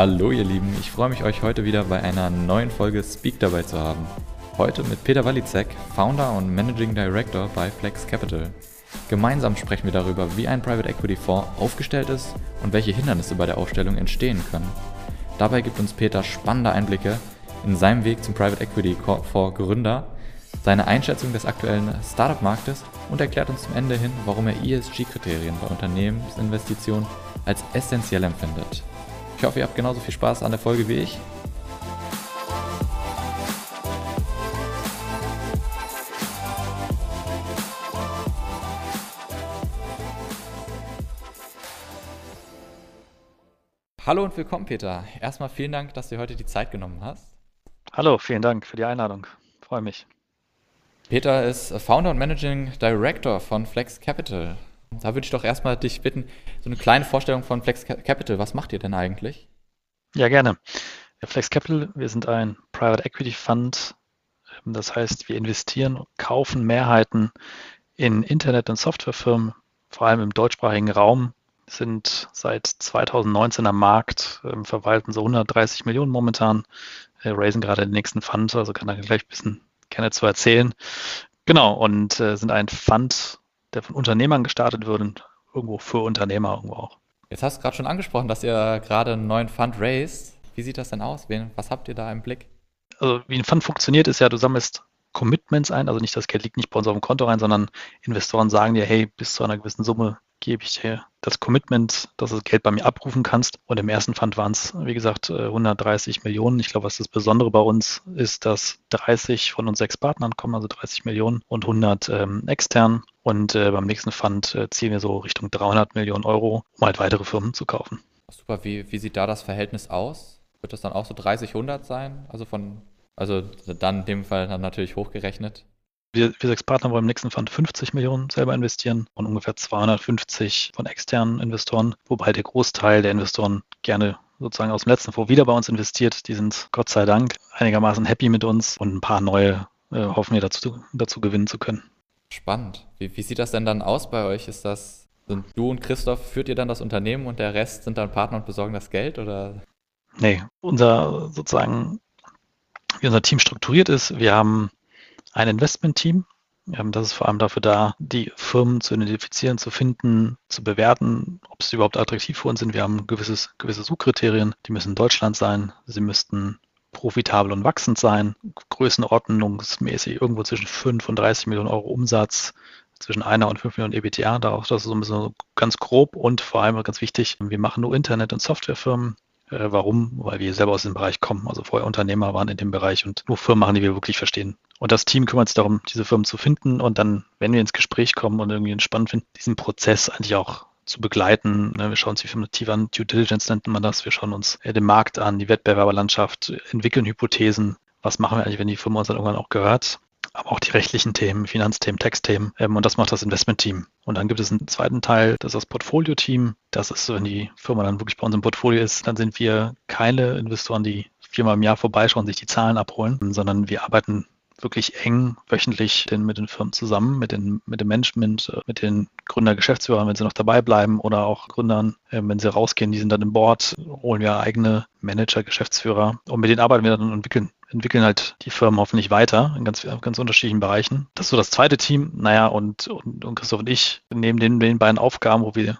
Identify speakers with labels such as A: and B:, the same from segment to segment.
A: Hallo ihr Lieben, ich freue mich euch heute wieder bei einer neuen Folge Speak dabei zu haben. Heute mit Peter Walizek, Founder und Managing Director bei Flex Capital. Gemeinsam sprechen wir darüber, wie ein Private Equity Fonds aufgestellt ist und welche Hindernisse bei der Aufstellung entstehen können. Dabei gibt uns Peter spannende Einblicke in seinem Weg zum Private Equity Fonds Gründer, seine Einschätzung des aktuellen Startup-Marktes und erklärt uns zum Ende hin, warum er ESG-Kriterien bei Unternehmensinvestitionen als essentiell empfindet. Ich hoffe, ihr habt genauso viel Spaß an der Folge wie ich. Hallo und willkommen, Peter. Erstmal vielen Dank, dass du heute die Zeit genommen hast.
B: Hallo, vielen Dank für die Einladung. Freue mich.
A: Peter ist Founder und Managing Director von Flex Capital. Da würde ich doch erstmal dich bitten, so eine kleine Vorstellung von Flex Capital. Was macht ihr denn eigentlich?
B: Ja, gerne. Flex Capital, wir sind ein Private Equity Fund. Das heißt, wir investieren, kaufen Mehrheiten in Internet- und Softwarefirmen, vor allem im deutschsprachigen Raum, sind seit 2019 am Markt, ähm, verwalten so 130 Millionen momentan, äh, raisen gerade den nächsten Fund, also kann da gleich ein bisschen gerne zu erzählen. Genau, und äh, sind ein Fund, der von Unternehmern gestartet wird und irgendwo für Unternehmer irgendwo auch.
A: Jetzt hast du gerade schon angesprochen, dass ihr gerade einen neuen Fund raised. Wie sieht das denn aus? Was habt ihr da im Blick?
B: Also wie ein Fund funktioniert, ist ja, du sammelst Commitments ein, also nicht das Geld liegt nicht bei uns auf dem Konto rein, sondern Investoren sagen dir, hey, bis zu einer gewissen Summe gebe ich dir das Commitment, dass du das Geld bei mir abrufen kannst. Und im ersten Fund waren es, wie gesagt, 130 äh, Millionen. Ich glaube, was das Besondere bei uns ist, dass 30 von uns sechs Partnern kommen, also 30 Millionen und 100 ähm, extern. Und äh, beim nächsten Fund äh, ziehen wir so Richtung 300 Millionen Euro, um halt weitere Firmen zu kaufen.
A: Super, wie, wie sieht da das Verhältnis aus? Wird das dann auch so 30, 100 sein? Also von, also dann in dem Fall dann natürlich hochgerechnet.
B: Wir, wir sechs Partner wollen im nächsten Fund 50 Millionen selber investieren und ungefähr 250 von externen Investoren, wobei der Großteil der Investoren gerne sozusagen aus dem letzten Fonds wieder bei uns investiert. Die sind Gott sei Dank einigermaßen happy mit uns und ein paar neue äh, hoffen wir dazu, dazu gewinnen zu können.
A: Spannend. Wie, wie sieht das denn dann aus bei euch? Ist das, sind du und Christoph, führt ihr dann das Unternehmen und der Rest sind dann Partner und besorgen das Geld oder?
B: Nee, unser sozusagen, wie unser Team strukturiert ist, wir haben ein Investment-Team. Das ist vor allem dafür da, die Firmen zu identifizieren, zu finden, zu bewerten, ob sie überhaupt attraktiv für uns sind. Wir haben gewisses, gewisse Suchkriterien. Die müssen in Deutschland sein. Sie müssten profitabel und wachsend sein. Größenordnungsmäßig irgendwo zwischen 5 und 30 Millionen Euro Umsatz, zwischen einer und 5 Millionen EBTA. Das ist so ein bisschen ganz grob und vor allem ganz wichtig, wir machen nur Internet- und Softwarefirmen. Äh, warum? Weil wir selber aus dem Bereich kommen, also vorher Unternehmer waren in dem Bereich und nur Firmen machen, die wir wirklich verstehen. Und das Team kümmert sich darum, diese Firmen zu finden und dann, wenn wir ins Gespräch kommen und irgendwie spannend finden, diesen Prozess eigentlich auch zu begleiten. Ne, wir schauen uns die Firmen tief an, Due Diligence nennt man das. Wir schauen uns äh, den Markt an, die Wettbewerberlandschaft, entwickeln Hypothesen. Was machen wir eigentlich, wenn die Firma uns dann irgendwann auch gehört? Aber auch die rechtlichen Themen, Finanzthemen, Textthemen. Ähm, und das macht das Investment-Team. Und dann gibt es einen zweiten Teil, das ist das Portfolio-Team. Das ist, wenn die Firma dann wirklich bei uns im Portfolio ist, dann sind wir keine Investoren, die viermal im Jahr vorbeischauen, sich die Zahlen abholen, sondern wir arbeiten wirklich eng wöchentlich den, mit den Firmen zusammen, mit, den, mit dem Management, äh, mit den Gründer, Geschäftsführern, wenn sie noch dabei bleiben oder auch Gründern, äh, wenn sie rausgehen, die sind dann im Board, holen wir eigene Manager, Geschäftsführer und mit denen arbeiten wir dann und entwickeln, entwickeln halt die Firmen hoffentlich weiter in ganz, ganz unterschiedlichen Bereichen. Das ist so das zweite Team. Naja, und, und, und Christoph und ich nehmen den, den beiden Aufgaben, wo wir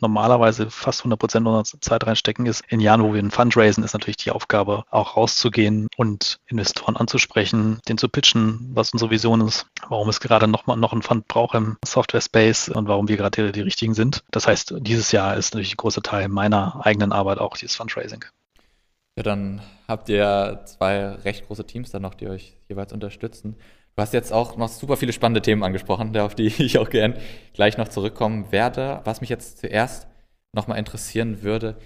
B: normalerweise fast 100 Prozent unserer Zeit reinstecken, ist in Jahren, wo wir einen Fund raisen, ist natürlich die Aufgabe, auch rauszugehen und Investoren anzusprechen, den zu pitchen, was unsere Vision ist, warum es gerade noch mal noch einen Fund braucht im Software-Space und warum wir gerade die, die richtigen sind. Das heißt, dieses Jahr ist natürlich ein großer Teil meiner eigenen Arbeit auch dieses Fundraising.
A: Ja, dann habt ihr zwei recht große Teams dann noch, die euch jeweils unterstützen. Du hast jetzt auch noch super viele spannende Themen angesprochen, auf die ich auch gern gleich noch zurückkommen werde. Was mich jetzt zuerst nochmal interessieren würde,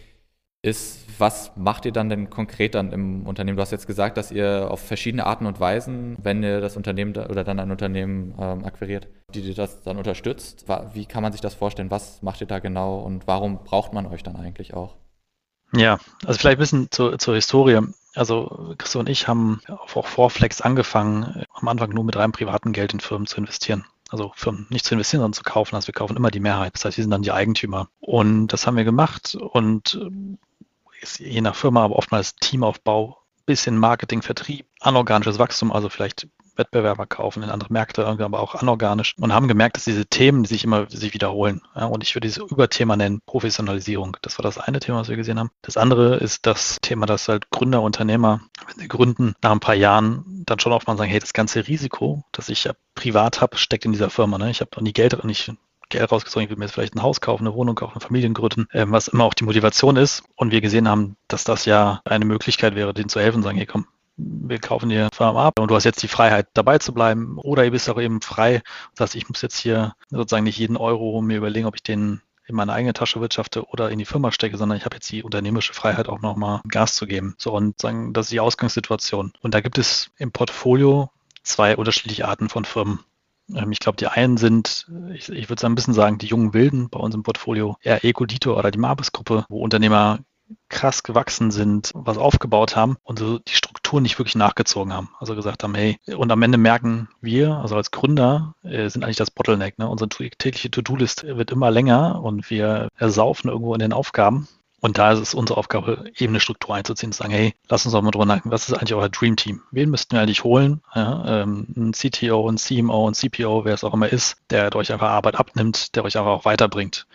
A: ist, was macht ihr dann denn konkret dann im Unternehmen? Du hast jetzt gesagt, dass ihr auf verschiedene Arten und Weisen, wenn ihr das Unternehmen oder dann ein Unternehmen ähm, akquiriert, die dir das dann unterstützt. Wie kann man sich das vorstellen? Was macht ihr da genau und warum braucht man euch dann eigentlich auch?
B: Ja, also vielleicht ein bisschen zur, zur Historie. Also Christoph und ich haben auch vor Flex angefangen, am Anfang nur mit reinem privaten Geld in Firmen zu investieren. Also Firmen nicht zu investieren, sondern zu kaufen. Also wir kaufen immer die Mehrheit. Das heißt, wir sind dann die Eigentümer. Und das haben wir gemacht. Und ist je nach Firma, aber oftmals Teamaufbau, bisschen Marketing, Vertrieb, anorganisches Wachstum, also vielleicht Wettbewerber kaufen in andere Märkte, aber auch anorganisch und haben gemerkt, dass diese Themen sich immer sich wiederholen. Ja, und ich würde dieses Überthema nennen Professionalisierung. Das war das eine Thema, was wir gesehen haben. Das andere ist das Thema, dass halt Gründer, Unternehmer, wenn sie gründen, nach ein paar Jahren dann schon oft mal sagen, hey, das ganze Risiko, das ich ja privat habe, steckt in dieser Firma. Ne? Ich habe noch nie Geld, nicht Geld rausgezogen, ich will mir jetzt vielleicht ein Haus kaufen, eine Wohnung kaufen, eine Familien gründen, ähm, was immer auch die Motivation ist. Und wir gesehen haben, dass das ja eine Möglichkeit wäre, denen zu helfen, sagen, hey komm, wir kaufen dir Firma ab und du hast jetzt die Freiheit dabei zu bleiben oder ihr bist auch eben frei und sagst, ich muss jetzt hier sozusagen nicht jeden Euro mir überlegen, ob ich den in meine eigene Tasche wirtschafte oder in die Firma stecke, sondern ich habe jetzt die unternehmerische Freiheit auch nochmal Gas zu geben. So und sagen, das ist die Ausgangssituation. Und da gibt es im Portfolio zwei unterschiedliche Arten von Firmen. Ähm, ich glaube, die einen sind, ich, ich würde sagen, ein bisschen sagen, die jungen Wilden bei uns im Portfolio, eher Ecodito oder die Marbis-Gruppe, wo Unternehmer krass gewachsen sind, was aufgebaut haben und so die Strukturen nicht wirklich nachgezogen haben. Also gesagt haben, hey, und am Ende merken wir, also als Gründer, äh, sind eigentlich das Bottleneck. Ne? Unsere tägliche To-Do-List wird immer länger und wir ersaufen irgendwo in den Aufgaben und da ist es unsere Aufgabe, eben eine Struktur einzuziehen, zu sagen, hey, lass uns doch mal drüber nachdenken, was ist eigentlich euer Dream Team? Wen müssten wir eigentlich holen? Ja, ähm, ein CTO, ein CMO, ein CPO, wer es auch immer ist, der euch einfach Arbeit abnimmt, der euch einfach auch weiterbringt.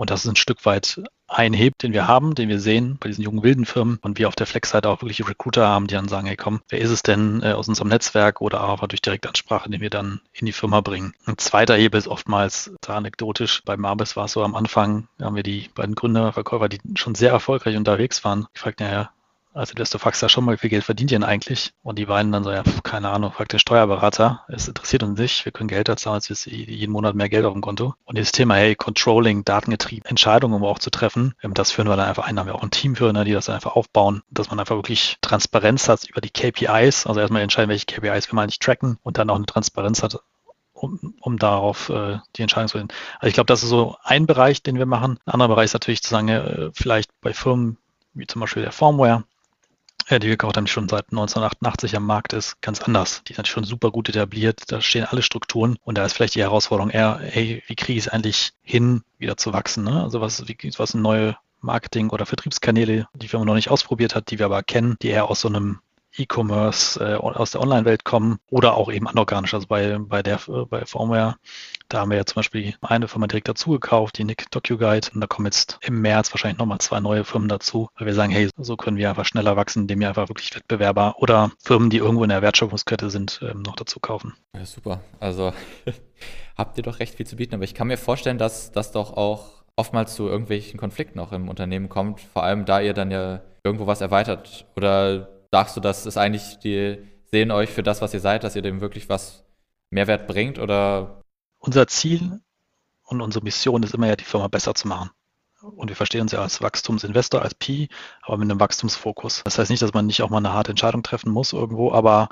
B: Und das ist ein Stück weit ein Heb, den wir haben, den wir sehen bei diesen jungen wilden Firmen und wir auf der Flex-Seite auch wirklich Recruiter haben, die dann sagen, hey komm, wer ist es denn äh, aus unserem Netzwerk oder auch durch Direktansprache, den wir dann in die Firma bringen. Ein zweiter Hebel ist oftmals da anekdotisch. Bei Marbis war es so am Anfang, haben wir die beiden Gründer, Verkäufer, die schon sehr erfolgreich unterwegs waren. Ich fragte, naja, also du fragst ja schon mal, wie viel Geld verdient ihr denn eigentlich? Und die beiden dann so, ja, keine Ahnung, fragt der Steuerberater, es interessiert uns nicht, wir können Geld erzahlen, es ist jeden Monat mehr Geld auf dem Konto. Und dieses Thema, hey, Controlling, datengetrieben, Entscheidungen um auch zu treffen, ähm, das führen wir dann einfach ein, da haben wir auch ein Team für, ne, die das einfach aufbauen, dass man einfach wirklich Transparenz hat über die KPIs, also erstmal entscheiden, welche KPIs wir mal nicht tracken und dann auch eine Transparenz hat, um, um darauf äh, die Entscheidung zu finden. Also ich glaube, das ist so ein Bereich, den wir machen. Ein anderer Bereich ist natürlich zu sagen, äh, vielleicht bei Firmen wie zum Beispiel der Firmware, die wir haben, die schon seit 1988 am Markt ist, ganz anders. Die sind schon super gut etabliert, da stehen alle Strukturen und da ist vielleicht die Herausforderung eher, hey, wie kriege ich es eigentlich hin, wieder zu wachsen? Ne? Also was, wie, was sind neue Marketing- oder Vertriebskanäle, die Firma noch nicht ausprobiert hat, die wir aber kennen, die eher aus so einem E-Commerce äh, aus der Online-Welt kommen oder auch eben anorganisch. Also bei, bei der bei Firmware, da haben wir ja zum Beispiel eine Firma direkt dazu gekauft, die Nick DocuGuide. Und da kommen jetzt im März wahrscheinlich nochmal zwei neue Firmen dazu, weil wir sagen, hey, so können wir einfach schneller wachsen, indem wir einfach wirklich Wettbewerber oder Firmen, die irgendwo in der Wertschöpfungskette sind, ähm, noch dazu kaufen.
A: Ja, super. Also habt ihr doch recht viel zu bieten. Aber ich kann mir vorstellen, dass das doch auch oftmals zu irgendwelchen Konflikten auch im Unternehmen kommt, vor allem da ihr dann ja irgendwo was erweitert oder sagst du, das ist eigentlich, die sehen euch für das, was ihr seid, dass ihr dem wirklich was Mehrwert bringt oder?
B: Unser Ziel und unsere Mission ist immer ja, die Firma besser zu machen. Und wir verstehen uns ja als Wachstumsinvestor, als Pi, aber mit einem Wachstumsfokus. Das heißt nicht, dass man nicht auch mal eine harte Entscheidung treffen muss irgendwo, aber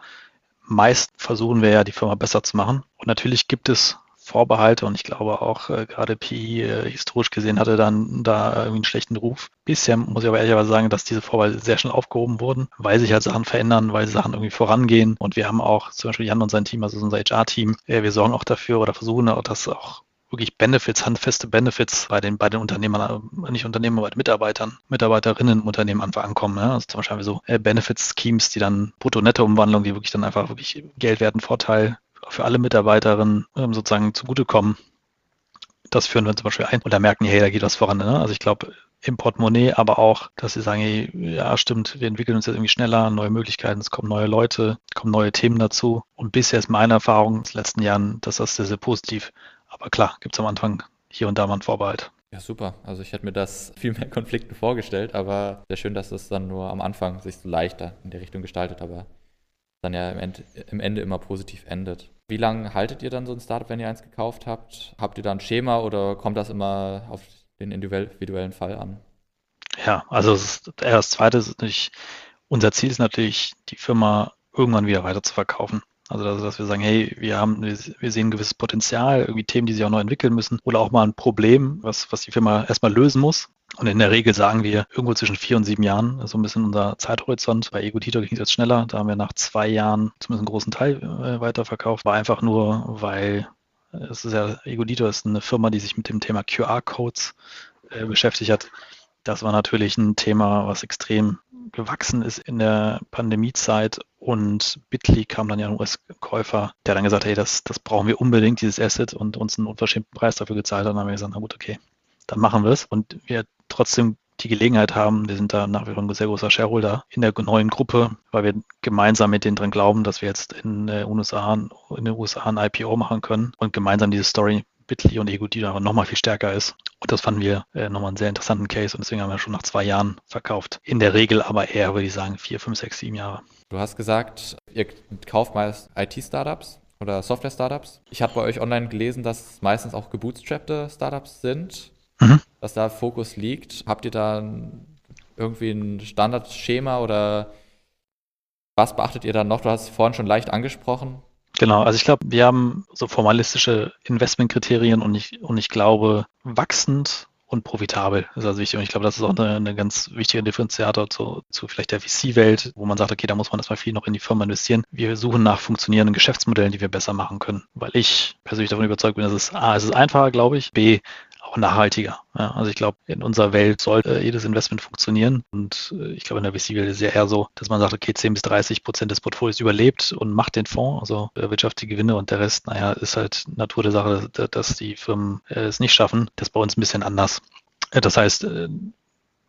B: meist versuchen wir ja, die Firma besser zu machen. Und natürlich gibt es Vorbehalte und ich glaube auch äh, gerade PI äh, historisch gesehen hatte dann da irgendwie einen schlechten Ruf. Bisher muss ich aber ehrlicherweise sagen, dass diese Vorbehalte sehr schnell aufgehoben wurden, weil sich halt Sachen verändern, weil Sachen irgendwie vorangehen und wir haben auch zum Beispiel Jan und sein Team, also unser HR-Team, äh, wir sorgen auch dafür oder versuchen auch, dass auch wirklich Benefits, handfeste Benefits bei den, bei den Unternehmern, äh, nicht Unternehmer, bei den Mitarbeitern, Mitarbeiterinnen im Unternehmen einfach ankommen. Ne? Also zum Beispiel so äh, Benefits-Schemes, die dann Brutto-Netto-Umwandlung, die wirklich dann einfach wirklich Geld werden Vorteil für alle Mitarbeiterinnen ähm, sozusagen zugutekommen. Das führen wir zum Beispiel ein und da merken, hey, da geht was voran. Ne? Also ich glaube, im Portemonnaie, aber auch, dass sie sagen, hey, ja, stimmt, wir entwickeln uns jetzt irgendwie schneller, neue Möglichkeiten, es kommen neue Leute, kommen neue Themen dazu. Und bisher ist meine Erfahrung in den letzten Jahren, dass das sehr, sehr positiv. Aber klar, gibt es am Anfang hier und da mal einen Vorbehalt.
A: Ja, super. Also ich hätte mir das viel mehr Konflikten vorgestellt, aber sehr schön, dass es dann nur am Anfang sich so leichter in der Richtung gestaltet, aber dann ja im Ende, im Ende immer positiv endet. Wie lange haltet ihr dann so ein Startup, wenn ihr eins gekauft habt? Habt ihr da ein Schema oder kommt das immer auf den individuellen Fall an?
B: Ja, also das, das zweite ist natürlich, unser Ziel ist natürlich, die Firma irgendwann wieder weiter zu verkaufen. Also dass, dass wir sagen, hey, wir haben, wir sehen ein gewisses Potenzial, irgendwie Themen, die sich auch noch entwickeln müssen oder auch mal ein Problem, was, was die Firma erstmal lösen muss. Und in der Regel sagen wir irgendwo zwischen vier und sieben Jahren, so ein bisschen unser Zeithorizont. Bei Egotito ging es jetzt schneller. Da haben wir nach zwei Jahren zumindest einen großen Teil äh, weiterverkauft. War einfach nur, weil es ist ja, Egotito ist eine Firma, die sich mit dem Thema QR-Codes äh, beschäftigt hat. Das war natürlich ein Thema, was extrem gewachsen ist in der Pandemiezeit und Bitly kam dann ja ein US-Käufer, der dann gesagt hat, hey, das, das brauchen wir unbedingt, dieses Asset und uns einen unverschämten Preis dafür gezahlt hat. Dann haben wir gesagt, na gut, okay, dann machen wir es. Und wir trotzdem die Gelegenheit haben, wir sind da nach wie vor ein sehr großer Shareholder in der neuen Gruppe, weil wir gemeinsam mit denen dran glauben, dass wir jetzt in den USA, in den USA ein IPO machen können und gemeinsam diese Story Bitly und Ego, die da nochmal viel stärker ist. Und das fanden wir äh, nochmal einen sehr interessanten Case und deswegen haben wir schon nach zwei Jahren verkauft. In der Regel aber eher, würde ich sagen, vier, fünf, sechs, sieben Jahre.
A: Du hast gesagt, ihr kauft meist IT-Startups oder Software-Startups. Ich habe bei euch online gelesen, dass es meistens auch gebootstrappte Startups sind mhm. Dass da Fokus liegt. Habt ihr da irgendwie ein Standardschema oder was beachtet ihr da noch? Du hast es vorhin schon leicht angesprochen.
B: Genau, also ich glaube, wir haben so formalistische Investmentkriterien und ich, und ich glaube, wachsend und profitabel ist also wichtig. Und ich glaube, das ist auch eine, eine ganz wichtige Differenziator zu, zu vielleicht der VC-Welt, wo man sagt, okay, da muss man erstmal viel noch in die Firma investieren. Wir suchen nach funktionierenden Geschäftsmodellen, die wir besser machen können. Weil ich persönlich davon überzeugt bin, dass es A, es ist einfacher, glaube ich, B, auch nachhaltiger. Ja, also ich glaube, in unserer Welt sollte jedes Investment funktionieren. Und äh, ich glaube, in der VC-Welt ist es ja eher so, dass man sagt, okay, 10 bis 30 Prozent des Portfolios überlebt und macht den Fonds, also wirtschaftliche Gewinne und der Rest, naja, ist halt Natur der Sache, dass die Firmen äh, es nicht schaffen. Das ist bei uns ein bisschen anders. Äh, das heißt,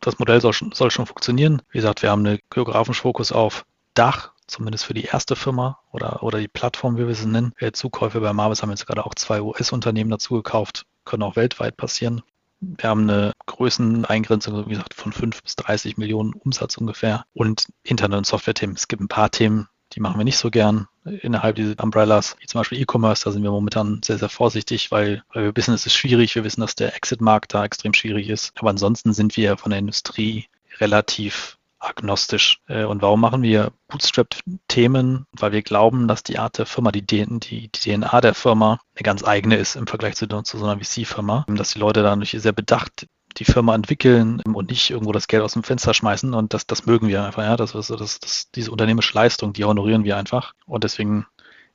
B: das Modell soll schon, soll schon funktionieren. Wie gesagt, wir haben einen geografischen Fokus auf Dach, zumindest für die erste Firma oder, oder die Plattform, wie wir sie nennen. Zukäufe bei Marvis haben jetzt gerade auch zwei US-Unternehmen dazu gekauft, können auch weltweit passieren. Wir haben eine Größeneingrenzung, wie gesagt, von 5 bis 30 Millionen Umsatz ungefähr und Internet- und Software-Themen. Es gibt ein paar Themen, die machen wir nicht so gern innerhalb dieser Umbrellas, wie zum Beispiel E-Commerce. Da sind wir momentan sehr, sehr vorsichtig, weil, weil wir wissen, es ist schwierig. Wir wissen, dass der Exit-Markt da extrem schwierig ist. Aber ansonsten sind wir von der Industrie relativ agnostisch. Äh, und warum machen wir Bootstrap-Themen? Weil wir glauben, dass die Art der Firma, die, die, die DNA der Firma eine ganz eigene ist im Vergleich zu, zu so einer VC-Firma. Dass die Leute da natürlich sehr bedacht die Firma entwickeln und nicht irgendwo das Geld aus dem Fenster schmeißen. Und das, das mögen wir einfach, ja. Das, das, das, diese unternehmerische Leistung, die honorieren wir einfach. Und deswegen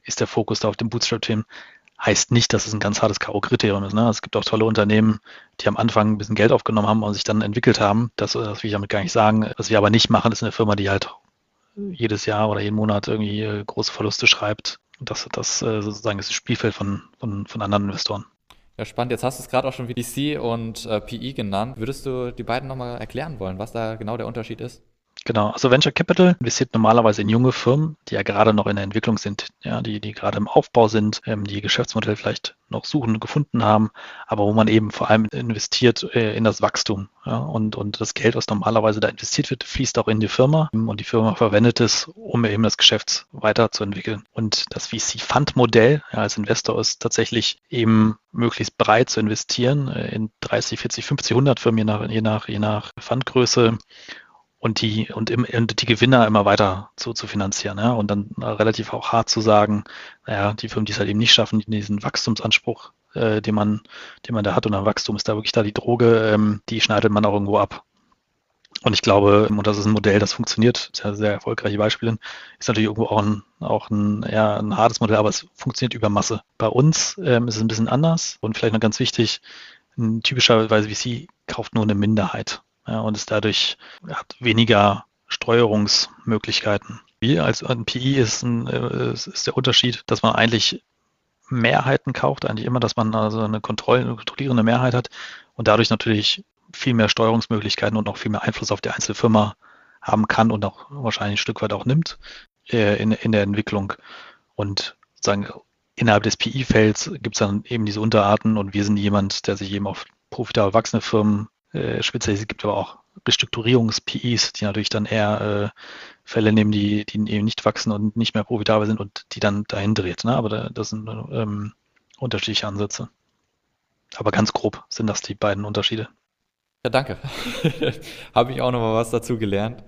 B: ist der Fokus da auf dem Bootstrap-Themen heißt nicht, dass es ein ganz hartes K.O.-Kriterium ist. Ne? Es gibt auch tolle Unternehmen, die am Anfang ein bisschen Geld aufgenommen haben und sich dann entwickelt haben. Das, das will ich damit gar nicht sagen. Was wir aber nicht machen, ist eine Firma, die halt jedes Jahr oder jeden Monat irgendwie äh, große Verluste schreibt. Das, das äh, sozusagen ist das Spielfeld von, von, von anderen Investoren.
A: Ja, spannend. Jetzt hast du es gerade auch schon VC und äh, PE genannt. Würdest du die beiden nochmal erklären wollen, was da genau der Unterschied ist?
B: Genau, also Venture Capital investiert normalerweise in junge Firmen, die ja gerade noch in der Entwicklung sind, ja, die, die gerade im Aufbau sind, ähm, die Geschäftsmodell vielleicht noch suchen und gefunden haben, aber wo man eben vor allem investiert äh, in das Wachstum. Ja, und, und das Geld, was normalerweise da investiert wird, fließt auch in die Firma und die Firma verwendet es, um eben das Geschäft weiterzuentwickeln. Und das VC-Fund-Modell ja, als Investor ist tatsächlich eben möglichst breit zu investieren äh, in 30, 40, 50, 100 Firmen, je nach, je nach, je nach Fundgröße und die und, im, und die Gewinner immer weiter zu, zu finanzieren. Ja? Und dann relativ auch hart zu sagen, naja, die Firmen, die es halt eben nicht schaffen, diesen Wachstumsanspruch, äh, den man, den man da hat, und dann Wachstum ist da wirklich da die Droge, ähm, die schneidet man auch irgendwo ab. Und ich glaube, und das ist ein Modell, das funktioniert, sehr, sehr erfolgreiche Beispiele, ist natürlich irgendwo auch ein, auch ein, ja, ein hartes Modell, aber es funktioniert über Masse. Bei uns ähm, ist es ein bisschen anders und vielleicht noch ganz wichtig, typischerweise VC kauft nur eine Minderheit ja, und ist dadurch hat weniger Steuerungsmöglichkeiten. Wie als ein PI ist, ein, äh, ist der Unterschied, dass man eigentlich Mehrheiten kauft, eigentlich immer, dass man also eine, Kontroll eine kontrollierende Mehrheit hat und dadurch natürlich viel mehr Steuerungsmöglichkeiten und auch viel mehr Einfluss auf die einzelne Firma haben kann und auch wahrscheinlich ein Stück weit auch nimmt äh, in, in der Entwicklung. Und sozusagen innerhalb des PI-Felds gibt es dann eben diese Unterarten und wir sind jemand, der sich eben auf profitabel wachsende Firmen äh, spezialisiert. Es gibt aber auch Restrukturierungs-PIs, die natürlich dann eher äh, Fälle nehmen, die, die eben nicht wachsen und nicht mehr profitabel sind und die dann dahin dreht. Ne? Aber da, das sind ähm, unterschiedliche Ansätze. Aber ganz grob sind das die beiden Unterschiede.
A: Ja, danke. Habe ich auch noch mal was dazu gelernt.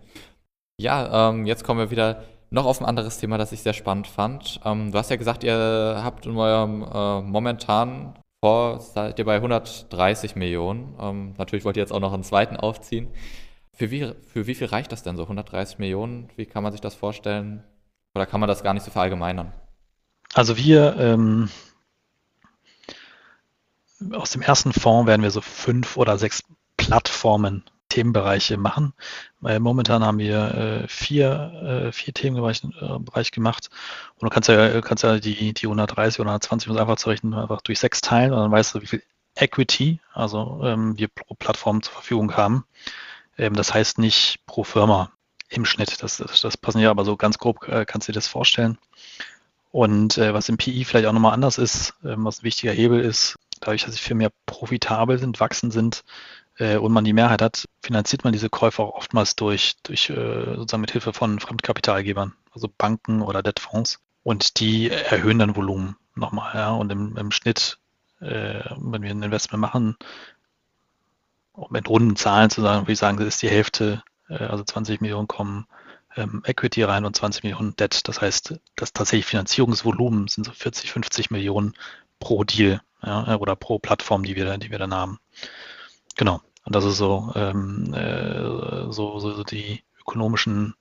A: Ja, ähm, jetzt kommen wir wieder noch auf ein anderes Thema, das ich sehr spannend fand. Ähm, du hast ja gesagt, ihr habt in eurem äh, momentanen vor seid ihr bei 130 Millionen. Ähm, natürlich wollt ihr jetzt auch noch einen zweiten aufziehen. Für wie, für wie viel reicht das denn so? 130 Millionen? Wie kann man sich das vorstellen? Oder kann man das gar nicht so verallgemeinern?
B: Also wir ähm, aus dem ersten Fonds werden wir so fünf oder sechs Plattformen Themenbereiche machen. Weil momentan haben wir äh, vier, äh, vier Themenbereiche äh, Bereich gemacht und du kannst ja, kannst ja die, die 130 oder 120 um einfach zu rechnen, einfach durch sechs teilen und dann weißt du, wie viel Equity, also ähm, wir pro Plattform zur Verfügung haben. Ähm, das heißt nicht pro Firma im Schnitt. Das, das, das passen ja aber so ganz grob, äh, kannst du dir das vorstellen. Und äh, was im PI vielleicht auch nochmal anders ist, ähm, was ein wichtiger Hebel ist, dadurch, dass die Firmen ja profitabel sind, wachsen sind äh, und man die Mehrheit hat, finanziert man diese Käufe auch oftmals durch, durch äh, sozusagen mit Hilfe von Fremdkapitalgebern, also Banken oder Debtfonds. Und die erhöhen dann Volumen nochmal. Ja? Und im, im Schnitt, äh, wenn wir ein Investment machen, um mit runden Zahlen zu sagen, würde ich sagen, das ist die Hälfte, äh, also 20 Millionen kommen ähm, Equity rein und 20 Millionen Debt. Das heißt, das tatsächlich Finanzierungsvolumen sind so 40, 50 Millionen pro Deal ja, oder pro Plattform, die wir, die wir dann haben. Genau. Und das ist so, ähm, äh, so, so die ökonomischen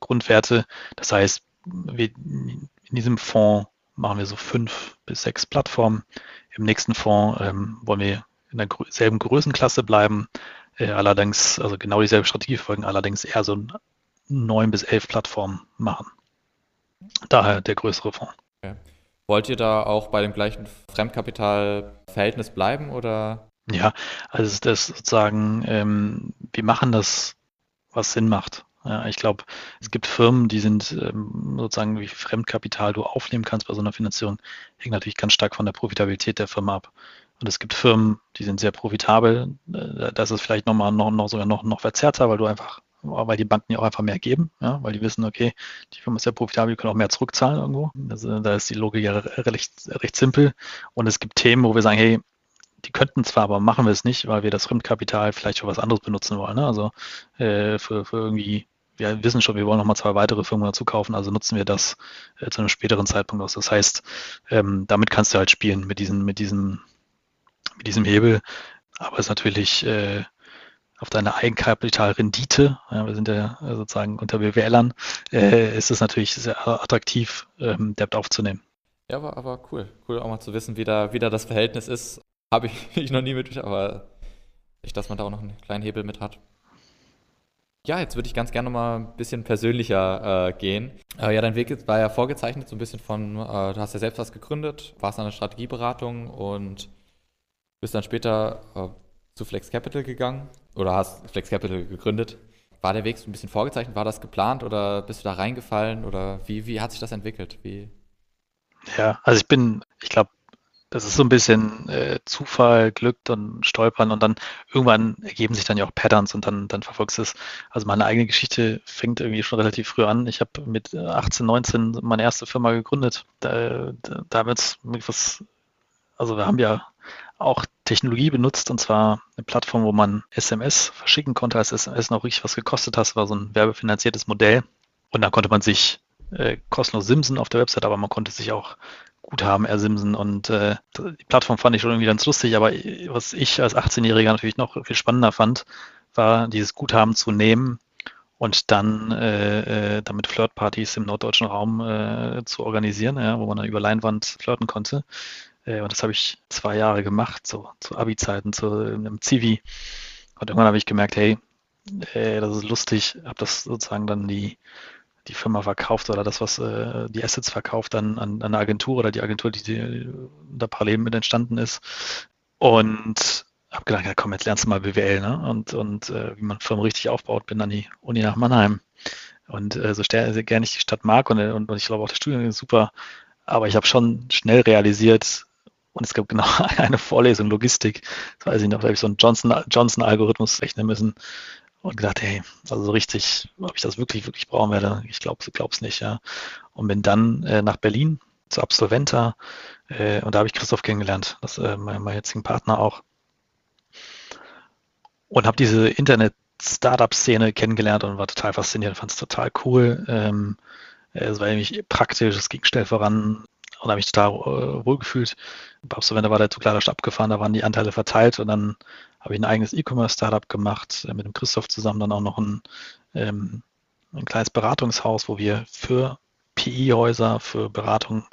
B: Grundwerte. Das heißt, wir, in diesem Fonds machen wir so fünf bis sechs Plattformen. Im nächsten Fonds ähm, wollen wir in derselben Größenklasse bleiben, äh, allerdings, also genau dieselbe Strategie folgen, allerdings eher so neun bis elf Plattformen machen. Daher der größere Fonds. Okay.
A: Wollt ihr da auch bei dem gleichen Fremdkapitalverhältnis bleiben oder?
B: Ja, also das sozusagen, ähm, wir machen das, was Sinn macht. Ja, ich glaube, es gibt Firmen, die sind ähm, sozusagen, wie Fremdkapital du aufnehmen kannst bei so einer Finanzierung, hängt natürlich ganz stark von der Profitabilität der Firma ab. Und es gibt Firmen, die sind sehr profitabel. Äh, das ist vielleicht nochmal noch, noch sogar noch, noch verzerrter, weil du einfach weil die Banken ja auch einfach mehr geben, ja, weil die wissen, okay, die Firma ist ja profitabel, die können auch mehr zurückzahlen irgendwo. Also, da ist die Logik ja recht, recht simpel. Und es gibt Themen, wo wir sagen, hey, die könnten zwar, aber machen wir es nicht, weil wir das Fremdkapital vielleicht für was anderes benutzen wollen. Ne? Also äh, für, für irgendwie, wir wissen schon, wir wollen nochmal zwei weitere Firmen dazu kaufen, also nutzen wir das äh, zu einem späteren Zeitpunkt aus. Das heißt, ähm, damit kannst du halt spielen mit diesem, mit diesem, mit diesem Hebel. Aber es ist natürlich äh, auf deine Eigenkapitalrendite, ja, wir sind ja sozusagen unter BWLern, äh, ist es natürlich sehr attraktiv, ähm, Debt aufzunehmen.
A: Ja, aber, aber cool. Cool auch mal zu wissen, wie da, wie da das Verhältnis ist. Habe ich, noch nie mit, aber ich, dass man da auch noch einen kleinen Hebel mit hat. Ja, jetzt würde ich ganz gerne mal ein bisschen persönlicher äh, gehen. Äh, ja, dein Weg war ja vorgezeichnet, so ein bisschen von, äh, du hast ja selbst was gegründet, warst an der Strategieberatung und bist dann später äh, zu Flex Capital gegangen oder hast Flex Capital gegründet. War der Weg so ein bisschen vorgezeichnet? War das geplant oder bist du da reingefallen oder wie, wie hat sich das entwickelt? Wie?
B: Ja, also ich bin, ich glaube, das ist so ein bisschen äh, Zufall, Glück und Stolpern und dann irgendwann ergeben sich dann ja auch Patterns und dann, dann verfolgst du es. Also meine eigene Geschichte fängt irgendwie schon relativ früh an. Ich habe mit 18, 19 meine erste Firma gegründet. Da, da, da wird was, also wir haben ja auch Technologie benutzt und zwar eine Plattform, wo man SMS verschicken konnte, als SMS noch richtig was gekostet hat. Das war so ein werbefinanziertes Modell. Und da konnte man sich äh, kostenlos simsen auf der Website, aber man konnte sich auch Guthaben ersimsen und äh, die Plattform fand ich schon irgendwie ganz lustig, aber was ich als 18-Jähriger natürlich noch viel spannender fand, war dieses Guthaben zu nehmen und dann äh, äh, damit Flirtpartys im norddeutschen Raum äh, zu organisieren, ja, wo man dann über Leinwand flirten konnte. Äh, und das habe ich zwei Jahre gemacht, so zu Abi-Zeiten, zu einem Zivi. Und irgendwann habe ich gemerkt, hey, äh, das ist lustig, habe das sozusagen dann die, die Firma verkauft oder das, was äh, die Assets verkauft, dann an, an eine Agentur oder die Agentur, die, die da parallel mit entstanden ist. Und habe gedacht, ja komm, jetzt lernst du mal BWL, ne? Und, und äh, wie man Firmen richtig aufbaut, bin an die Uni nach Mannheim. Und äh, so gerne ich die Stadt mag und, und, und ich glaube auch das Studium ist super, aber ich habe schon schnell realisiert, und es gab genau eine Vorlesung Logistik, das weiß ich noch, da habe ich so einen Johnson-Algorithmus rechnen müssen und gedacht, hey, also so richtig, ob ich das wirklich, wirklich brauchen werde, ich glaube es nicht, ja. Und bin dann äh, nach Berlin zu Absolventa äh, und da habe ich Christoph kennengelernt, das äh, mein, mein jetzigen Partner auch. Und habe diese Internet-Startup-Szene kennengelernt und war total fasziniert, fand es total cool. Ähm, es war nämlich praktisch, es ging schnell voran und habe mich total äh, wohlgefühlt. Bei Absolventa war der Zug leider abgefahren, da waren die Anteile verteilt und dann habe ich ein eigenes E-Commerce-Startup gemacht, äh, mit dem Christoph zusammen dann auch noch ein, ähm, ein kleines Beratungshaus, wo wir für PI-Häuser, für Beratung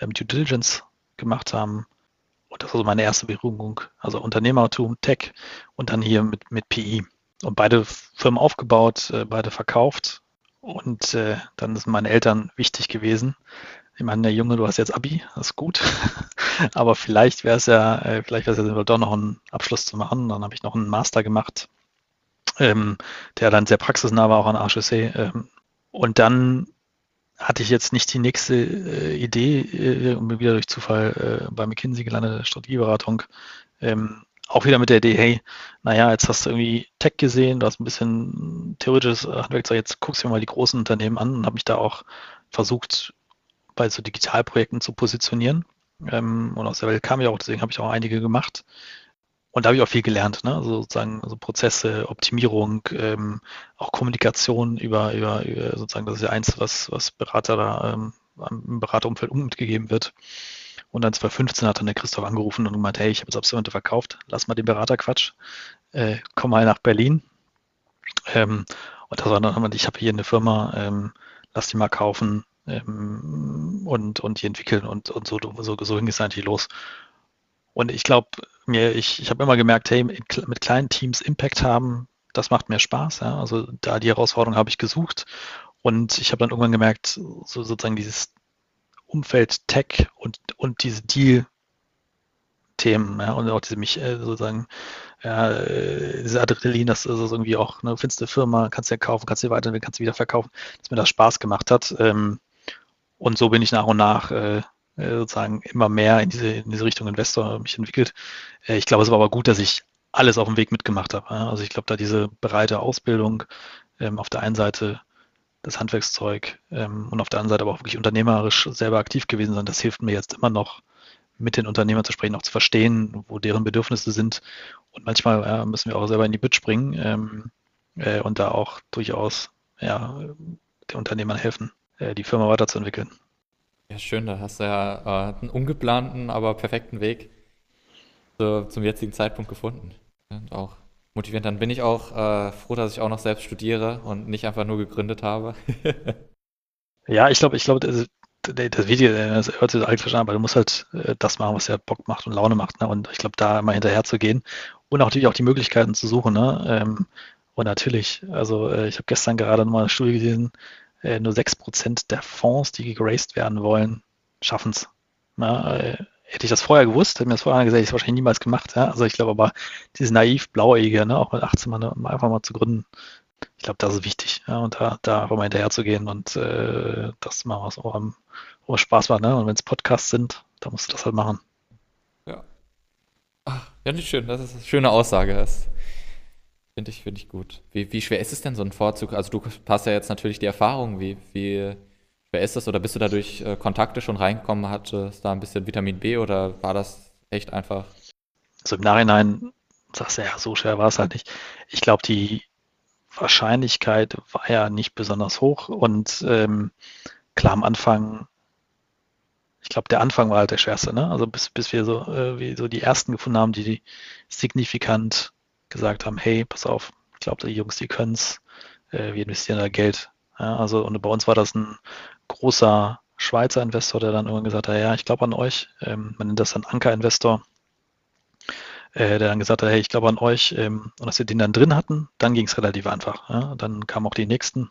B: ähm, Due Diligence gemacht haben. Und das war so meine erste Berührung, also Unternehmertum, Tech und dann hier mit, mit PI. und beide Firmen aufgebaut, äh, beide verkauft. Und äh, dann sind meine Eltern wichtig gewesen. Ich meine, der Junge, du hast jetzt Abi, das ist gut. Aber vielleicht wäre es ja, äh, vielleicht wäre es ja sinnvoll, doch noch einen Abschluss zu machen. Dann habe ich noch einen Master gemacht, ähm, der dann sehr praxisnah war, auch an HEC. Ähm, und dann hatte ich jetzt nicht die nächste äh, Idee, äh, wieder durch Zufall äh, bei McKinsey gelandet, Strategieberatung. Ähm, auch wieder mit der Idee, hey, naja, jetzt hast du irgendwie Tech gesehen, du hast ein bisschen theoretisches Handwerkzeug, jetzt guckst du dir mal die großen Unternehmen an und habe mich da auch versucht, bei so Digitalprojekten zu positionieren. Ähm, und aus der Welt kam ich auch, deswegen habe ich auch einige gemacht. Und da habe ich auch viel gelernt, ne? also sozusagen also Prozesse, Optimierung, ähm, auch Kommunikation über, über, über, sozusagen, das ist ja eins, was, was Berater da ähm, im Beraterumfeld mitgegeben wird. Und dann 2015 hat dann der Christoph angerufen und gemeint, hey, ich habe jetzt Absolvente verkauft, lass mal den Beraterquatsch, äh, komm mal nach Berlin. Ähm, und das war dann, ich habe hier eine Firma, ähm, lass die mal kaufen ähm, und, und die entwickeln und, und so, so, so ging es eigentlich los. Und ich glaube, mir, ich, ich habe immer gemerkt, hey, mit kleinen Teams Impact haben, das macht mir Spaß. Ja? Also da die Herausforderung habe ich gesucht. Und ich habe dann irgendwann gemerkt, so sozusagen dieses Umfeld Tech und, und diese Deal-Themen, ja, und auch diese mich äh, sozusagen, ja, äh, diese Adrenalin, das ist irgendwie auch, ne, findest eine Firma, kannst du ja kaufen, kannst du weiterentwickeln, kannst du wieder verkaufen, dass mir das Spaß gemacht hat. Ähm, und so bin ich nach und nach äh, äh, sozusagen immer mehr in diese, in diese Richtung Investor mich entwickelt. Äh, ich glaube, es war aber gut, dass ich alles auf dem Weg mitgemacht habe. Also ich glaube, da diese breite Ausbildung ähm, auf der einen Seite das Handwerkszeug ähm, und auf der anderen Seite aber auch wirklich unternehmerisch selber aktiv gewesen sein. Das hilft mir jetzt immer noch, mit den Unternehmern zu sprechen, auch zu verstehen, wo deren Bedürfnisse sind. Und manchmal ja, müssen wir auch selber in die Bütt springen ähm, äh, und da auch durchaus ja, den Unternehmern helfen, die Firma weiterzuentwickeln.
A: Ja, schön, da hast du ja äh, einen ungeplanten, aber perfekten Weg zu, zum jetzigen Zeitpunkt gefunden. Und auch motivierend. Dann bin ich auch äh, froh, dass ich auch noch selbst studiere und nicht einfach nur gegründet habe.
B: ja, ich glaube, ich glaube, das, das Video, das hört sich eigentlich verstanden, aber du musst halt äh, das machen, was ja Bock macht und Laune macht. Ne? Und ich glaube, da immer hinterher zu gehen und auch natürlich auch die Möglichkeiten zu suchen. Ne? Ähm, und natürlich, also äh, ich habe gestern gerade nochmal eine Studie gesehen, äh, nur 6% der Fonds, die geraced werden wollen, schaffen es. Äh, hätte ich das vorher gewusst, hätte mir das vorher gesagt, hätte ich es wahrscheinlich niemals gemacht. Ja? Also ich glaube aber, dieses naiv blauäugige, ne, auch mit 18 mal, ne, einfach mal zu gründen, ich glaube, das ist wichtig. Ja? Und da, da einfach mal hinterher zu gehen und äh, das mal was auch am, wo Spaß war. Ne? Und wenn es Podcasts sind, dann musst du das halt machen.
A: Ja. Ach, ja, nicht schön. Das ist eine schöne Aussage. Das finde ich, finde ich gut. Wie, wie schwer ist es denn, so ein Vorzug? Also du hast ja jetzt natürlich die Erfahrung, wie, wie Wer ist das? Oder bist du da durch äh, Kontakte schon reingekommen? Hattest da ein bisschen Vitamin B oder war das echt einfach?
B: Also im Nachhinein sagst du ja, so schwer war es halt nicht. Ich glaube, die Wahrscheinlichkeit war ja nicht besonders hoch und ähm, klar am Anfang, ich glaube, der Anfang war halt der schwerste, ne? Also bis, bis wir so, äh, so die ersten gefunden haben, die, die signifikant gesagt haben, hey, pass auf, ich glaube, die Jungs, die können es, äh, wir investieren da Geld. Ja, also und bei uns war das ein großer Schweizer Investor, der dann irgendwann gesagt hat, ja, ich glaube an euch. Ähm, man nennt das dann Anker-Investor, äh, der dann gesagt hat, hey, ich glaube an euch. Ähm, und dass wir den dann drin hatten, dann ging es relativ einfach. Ja? Dann kamen auch die nächsten,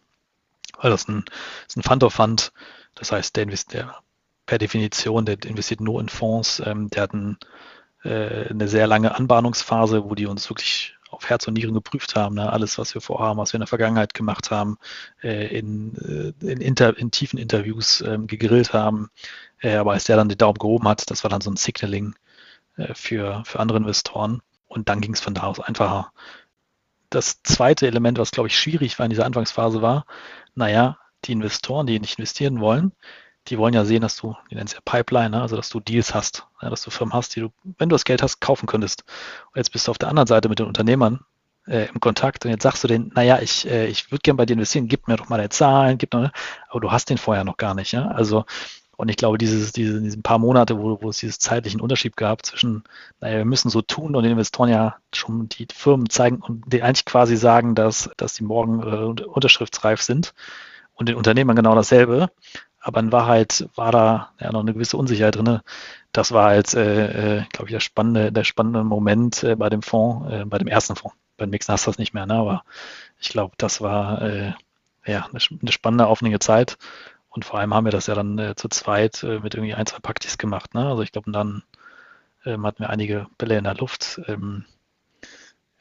B: weil das ein, das ist ein Fund of Fund. Das heißt, der investiert per Definition, der investiert nur in Fonds. Ähm, der hat ein, äh, eine sehr lange Anbahnungsphase, wo die uns wirklich auf Herz und Nieren geprüft haben. Ne? Alles, was wir vorhaben, was wir in der Vergangenheit gemacht haben, äh, in, äh, in, Inter in tiefen Interviews ähm, gegrillt haben. Äh, aber als der dann den Daumen gehoben hat, das war dann so ein Signaling äh, für, für andere Investoren. Und dann ging es von da aus einfacher. Das zweite Element, was, glaube ich, schwierig war in dieser Anfangsphase, war, naja, die Investoren, die nicht investieren wollen, die wollen ja sehen, dass du, die nennen es ja Pipeline, ne? also dass du Deals hast, ja, dass du Firmen hast, die du, wenn du das Geld hast, kaufen könntest. Und jetzt bist du auf der anderen Seite mit den Unternehmern äh, im Kontakt und jetzt sagst du denen, naja, ich, äh, ich würde gerne bei dir investieren, gib mir doch mal deine Zahlen, gib noch, ne? aber du hast den vorher noch gar nicht. Ja? Also, und ich glaube, dieses, diese, diesen paar Monate, wo, wo es dieses zeitlichen Unterschied gab zwischen, naja, wir müssen so tun und den Investoren ja schon die Firmen zeigen und denen eigentlich quasi sagen, dass, dass die morgen äh, unterschriftsreif sind und den Unternehmern genau dasselbe. Aber in Wahrheit war da ja noch eine gewisse Unsicherheit drin. Das war halt, äh, äh glaube ich, der spannende, der spannende Moment äh, bei dem Fonds, äh, bei dem ersten Fonds. bei den Mixen hast du das nicht mehr, ne? aber ich glaube, das war äh, ja eine, eine, spannende, aufwendige Zeit. Und vor allem haben wir das ja dann äh, zu zweit äh, mit irgendwie ein, zwei Praktis gemacht. Ne? Also ich glaube, dann ähm, hatten wir einige Bälle in der Luft. Ähm,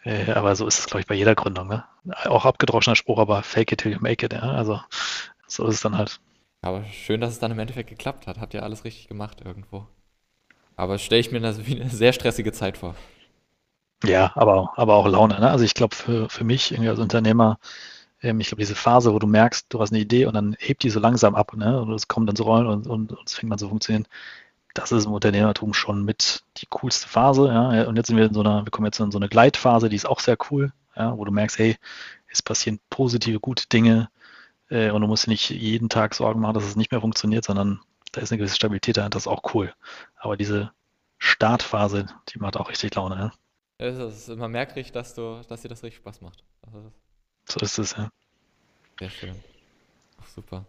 B: äh, aber so ist es, glaube ich, bei jeder Gründung. Ne? Auch abgedroschener Spruch, aber fake it till you make it. Ja? Also so ist es dann halt.
A: Aber schön, dass es dann im Endeffekt geklappt hat. Habt ihr alles richtig gemacht irgendwo. Aber stelle ich mir das wie eine sehr stressige Zeit vor.
B: Ja, aber, aber auch Laune. Ne? Also ich glaube, für, für mich irgendwie als Unternehmer, ähm, ich glaube, diese Phase, wo du merkst, du hast eine Idee und dann hebt die so langsam ab ne? und es kommt dann so rollen und, und, und es fängt an zu funktionieren, das ist im Unternehmertum schon mit die coolste Phase. Ja? Und jetzt sind wir in so einer, wir kommen jetzt in so eine Gleitphase, die ist auch sehr cool, ja? wo du merkst, hey, es passieren positive, gute Dinge äh, und du musst dir nicht jeden Tag Sorgen machen, dass es nicht mehr funktioniert, sondern da ist eine gewisse Stabilität dahinter, das ist auch cool. Aber diese Startphase, die macht auch richtig Laune. Ja?
A: Es ist, man merkt richtig, dass, du, dass dir das richtig Spaß macht. Also,
B: so ist es, ja.
A: Sehr schön. Ach, super.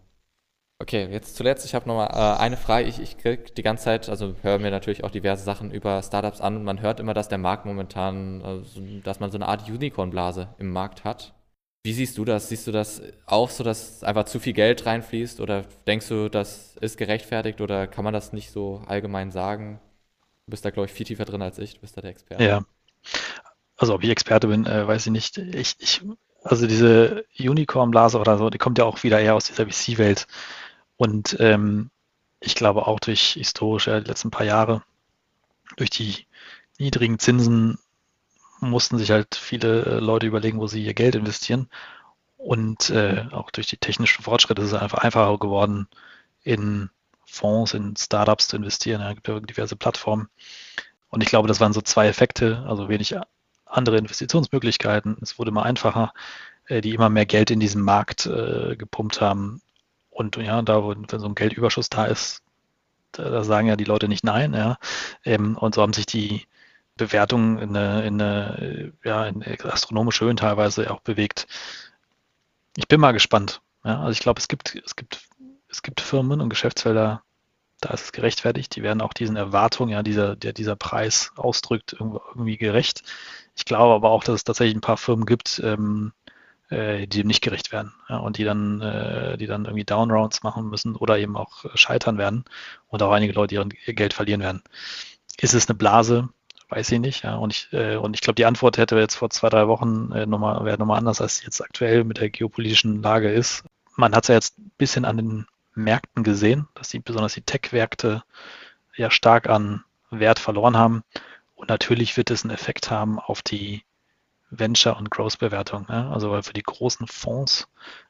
A: Okay, jetzt zuletzt, ich habe nochmal äh, eine Frage. Ich, ich kriege die ganze Zeit, also höre mir natürlich auch diverse Sachen über Startups an und man hört immer, dass der Markt momentan, also, dass man so eine Art Unicorn-Blase im Markt hat. Wie siehst du das? Siehst du das auch so, dass einfach zu viel Geld reinfließt oder denkst du, das ist gerechtfertigt oder kann man das nicht so allgemein sagen? Du bist da, glaube ich, viel tiefer drin als ich, du bist da der Experte.
B: Ja, also ob ich Experte bin, äh, weiß ich nicht. Ich, ich, also diese Unicorn-Blase oder so, die kommt ja auch wieder eher aus dieser VC-Welt. Und ähm, ich glaube auch durch historisch ja, die letzten paar Jahre, durch die niedrigen Zinsen mussten sich halt viele äh, Leute überlegen, wo sie ihr Geld investieren. Und äh, auch durch die technischen Fortschritte ist es einfach einfacher geworden, in Fonds, in Startups zu investieren. Ja, es gibt ja diverse Plattformen. Und ich glaube, das waren so zwei Effekte, also wenig andere Investitionsmöglichkeiten. Es wurde immer einfacher, äh, die immer mehr Geld in diesen Markt äh, gepumpt haben. Und ja, da, wo, wenn so ein Geldüberschuss da ist, da, da sagen ja die Leute nicht nein. Ja. Ähm, und so haben sich die Bewertungen in eine, in eine ja, in astronomische Höhen teilweise auch bewegt. Ich bin mal gespannt. Ja. Also ich glaube, es gibt, es gibt, es gibt Firmen und Geschäftsfelder, da ist es gerechtfertigt. Die werden auch diesen Erwartungen, ja, dieser, der dieser Preis ausdrückt, irgendwie gerecht. Ich glaube aber auch, dass es tatsächlich ein paar Firmen gibt, ähm, äh, die dem nicht gerecht werden ja, und die dann, äh, die dann irgendwie Downrounds machen müssen oder eben auch scheitern werden und auch einige Leute ihr, ihr Geld verlieren werden. Ist es eine Blase? Weiß ich nicht. Ja. Und ich, äh, und ich glaube, die Antwort hätte jetzt vor zwei, drei Wochen äh, nochmal, wäre nochmal anders, als jetzt aktuell mit der geopolitischen Lage ist. Man hat es ja jetzt ein bisschen an den Märkten gesehen, dass die, besonders die Tech-Märkte ja stark an Wert verloren haben. Und natürlich wird es einen Effekt haben auf die Venture- und Growth-Bewertung. Ne? Also weil für die großen Fonds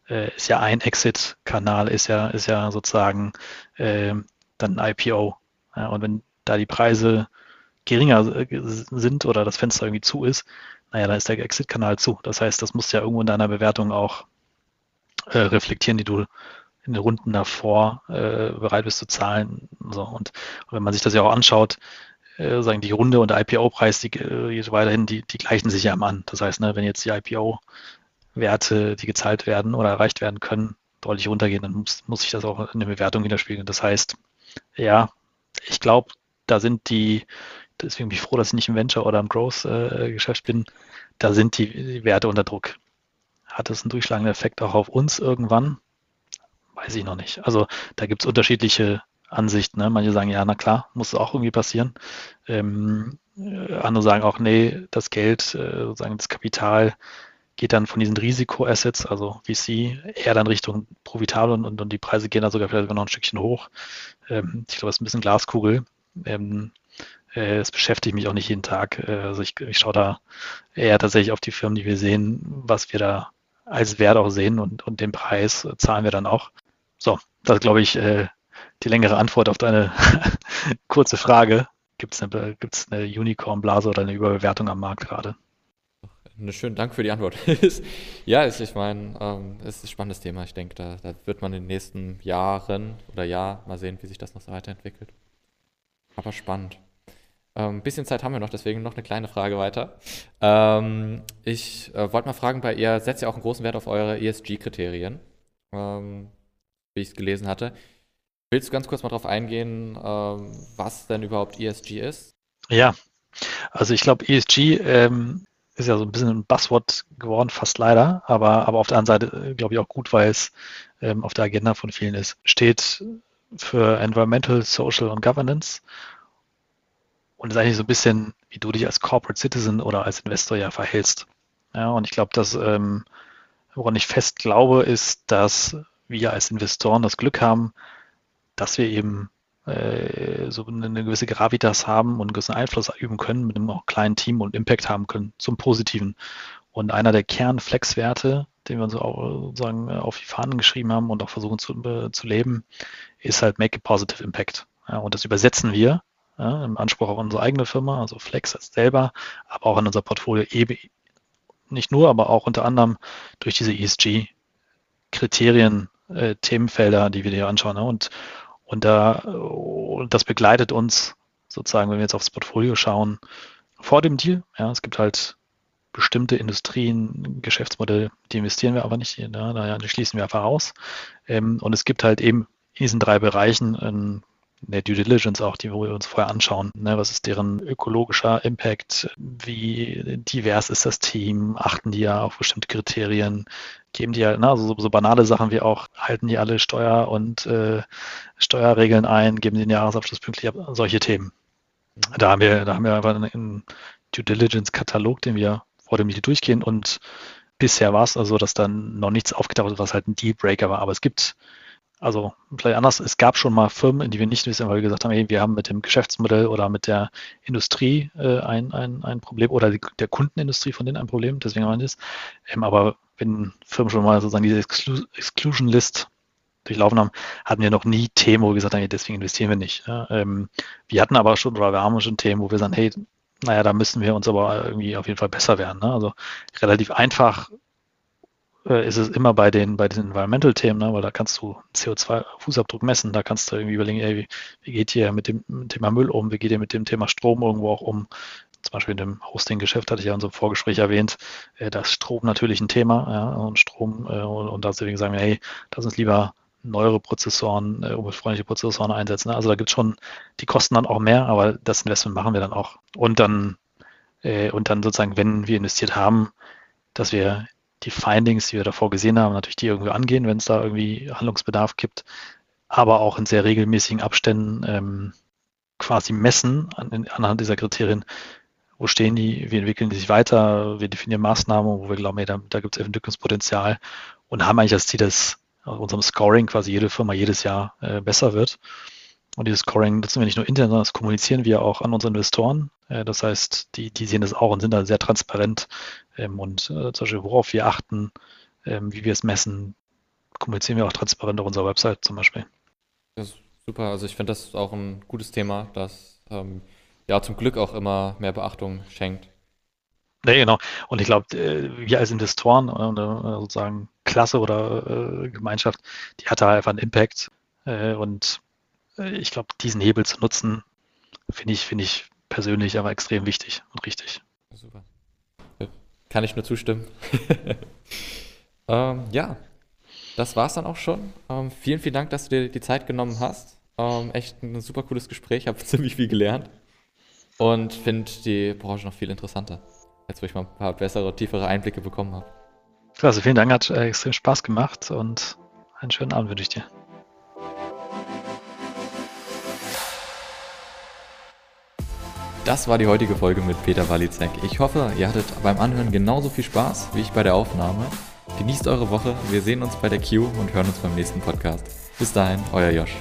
B: äh, ist ja ein Exit-Kanal, ist ja, ist ja sozusagen äh, dann ein IPO. Ja? Und wenn da die Preise geringer äh, sind oder das Fenster irgendwie zu ist, naja, dann ist der Exit-Kanal zu. Das heißt, das muss ja irgendwo in deiner Bewertung auch äh, reflektieren, die du in den Runden davor äh, bereit bist zu zahlen. So. Und, und, wenn man sich das ja auch anschaut, äh, sagen die Runde und der IPO-Preis, die äh, weiterhin, die, die gleichen sich ja immer an. Das heißt, ne, wenn jetzt die IPO-Werte, die gezahlt werden oder erreicht werden können, deutlich runtergehen, dann muss, muss sich das auch in der Bewertung widerspiegeln. Das heißt, ja, ich glaube, da sind die, deswegen bin ich froh, dass ich nicht im Venture oder im Growth-Geschäft äh, bin, da sind die, die Werte unter Druck. Hat das einen durchschlagenden Effekt auch auf uns irgendwann? Weiß ich noch nicht. Also da gibt es unterschiedliche Ansichten. Ne? Manche sagen, ja, na klar, muss auch irgendwie passieren. Ähm, äh, andere sagen auch, nee, das Geld, äh, sozusagen das Kapital geht dann von diesen Risikoassets, also VC, eher dann Richtung profitabel und, und, die Preise gehen dann sogar vielleicht noch ein Stückchen hoch. Ähm, ich glaube, es ist ein bisschen Glaskugel. Ähm, äh, es beschäftigt mich auch nicht jeden Tag. Äh, also ich, ich schaue da eher tatsächlich auf die Firmen, die wir sehen, was wir da als Wert auch sehen und, und den Preis zahlen wir dann auch. So, das glaube ich äh, die längere Antwort auf deine kurze Frage. Gibt es eine, gibt's eine Unicorn-Blase oder eine Überbewertung am Markt gerade?
A: Eine schönen Dank für die Antwort. ja, ich, ich meine, ähm, es ist ein spannendes Thema. Ich denke, da, da, wird man in den nächsten Jahren oder Jahr mal sehen, wie sich das noch so weiterentwickelt. Aber spannend. Ein ähm, bisschen Zeit haben wir noch, deswegen noch eine kleine Frage weiter. Ähm, ich äh, wollte mal fragen, bei ihr setzt ja auch einen großen Wert auf eure ESG-Kriterien, ähm, wie ich es gelesen hatte. Willst du ganz kurz mal darauf eingehen, ähm, was denn überhaupt ESG ist?
B: Ja, also ich glaube, ESG ähm, ist ja so ein bisschen ein Buzzword geworden, fast leider, aber, aber auf der anderen Seite, äh, glaube ich, auch gut, weil es ähm, auf der Agenda von vielen ist. Steht für Environmental, Social und Governance und ist eigentlich so ein bisschen, wie du dich als Corporate Citizen oder als Investor ja verhältst. Ja, und ich glaube, dass, ähm, woran ich fest glaube, ist, dass wir als Investoren das Glück haben, dass wir eben äh, so eine gewisse Gravitas haben und einen gewissen Einfluss üben können mit einem auch kleinen Team und Impact haben können zum Positiven. Und einer der Kernflexwerte, den wir uns auch sozusagen auf die Fahnen geschrieben haben und auch versuchen zu, äh, zu leben, ist halt Make a Positive Impact. Ja, und das übersetzen wir ja, im Anspruch auf unsere eigene Firma, also Flex selber, aber auch in unser Portfolio eben nicht nur, aber auch unter anderem durch diese ESG-Kriterien, äh, Themenfelder, die wir dir anschauen. Ne? Und, und, da, und das begleitet uns sozusagen, wenn wir jetzt aufs Portfolio schauen, vor dem Deal. Ja, es gibt halt bestimmte Industrien, Geschäftsmodelle, die investieren wir aber nicht, ja, da schließen wir einfach aus. Ähm, und es gibt halt eben in diesen drei Bereichen ein der Due Diligence auch, die wir uns vorher anschauen. Ne? Was ist deren ökologischer Impact? Wie divers ist das Team? Achten die ja auf bestimmte Kriterien? Geben die ja, ne? also so, so, banale Sachen wie auch, halten die alle Steuer- und äh, Steuerregeln ein, geben den Jahresabschluss pünktlich ab, solche Themen. Da haben wir, da haben wir einfach einen Due Diligence-Katalog, den wir vor dem Deal durchgehen und bisher war es also, dass dann noch nichts aufgetaucht ist, was halt ein Dealbreaker war. Aber es gibt also vielleicht anders, es gab schon mal Firmen, in die wir nicht wissen, weil wir gesagt haben, hey, wir haben mit dem Geschäftsmodell oder mit der Industrie äh, ein, ein, ein Problem oder die, der Kundenindustrie von denen ein Problem, deswegen haben wir das. Ähm, aber wenn Firmen schon mal sozusagen diese Exclu Exclusion List durchlaufen haben, hatten wir noch nie Themen, wo wir gesagt haben, hey, deswegen investieren wir nicht. Ja, ähm, wir hatten aber schon, oder wir haben schon Themen, wo wir sagen, hey, naja, da müssen wir uns aber irgendwie auf jeden Fall besser werden. Ne? Also relativ einfach äh, ist es immer bei den, bei den Environmental-Themen, ne? weil da kannst du CO2-Fußabdruck messen, da kannst du irgendwie überlegen, ey, wie, wie geht ihr mit dem Thema Müll um, wie geht ihr mit dem Thema Strom irgendwo auch um. Zum Beispiel in dem Hosting-Geschäft hatte ich ja in unserem Vorgespräch erwähnt, äh, da Strom natürlich ein Thema, ja, und Strom, äh, und, und deswegen sagen wir, hey, lass uns lieber neuere Prozessoren, äh, umweltfreundliche Prozessoren einsetzen. Ne? Also da gibt es schon, die kosten dann auch mehr, aber das Investment machen wir dann auch. Und dann, äh, und dann sozusagen, wenn wir investiert haben, dass wir die Findings, die wir davor gesehen haben, natürlich die irgendwie angehen, wenn es da irgendwie Handlungsbedarf gibt, aber auch in sehr regelmäßigen Abständen ähm, quasi messen an, anhand dieser Kriterien, wo stehen die, wie entwickeln die sich weiter, wir definieren Maßnahmen, wo wir glauben, hey, da, da gibt es Entwicklungspotenzial und haben eigentlich das Ziel, dass aus unserem Scoring quasi jede Firma jedes Jahr äh, besser wird. Und dieses Scoring nutzen wir nicht nur intern, sondern das kommunizieren wir auch an unsere Investoren. Äh, das heißt, die, die sehen das auch und sind da sehr transparent. Ähm, und äh, zum Beispiel, worauf wir achten, ähm, wie wir es messen, kommunizieren wir auch transparent auf unserer Website zum Beispiel.
A: Das ist super. Also ich finde, das ist auch ein gutes Thema, das ähm, ja zum Glück auch immer mehr Beachtung schenkt.
B: Ja, genau. Und ich glaube, äh, wir als Investoren oder sozusagen Klasse oder Gemeinschaft, die hat da einfach einen Impact. Und äh, ich glaube, diesen Hebel zu nutzen, finde ich, finde ich persönlich aber extrem wichtig und richtig. Super.
A: Kann ich nur zustimmen. ähm, ja, das war es dann auch schon. Ähm, vielen, vielen Dank, dass du dir die Zeit genommen hast. Ähm, echt ein super cooles Gespräch, habe ziemlich viel gelernt und finde die Branche noch viel interessanter. Jetzt, wo ich mal ein paar bessere, tiefere Einblicke bekommen habe.
B: Klasse, vielen Dank, hat äh, extrem Spaß gemacht und einen schönen Abend wünsche ich dir.
A: Das war die heutige Folge mit Peter Walizek. Ich hoffe, ihr hattet beim Anhören genauso viel Spaß wie ich bei der Aufnahme. Genießt eure Woche, wir sehen uns bei der Q und hören uns beim nächsten Podcast. Bis dahin, euer Josh.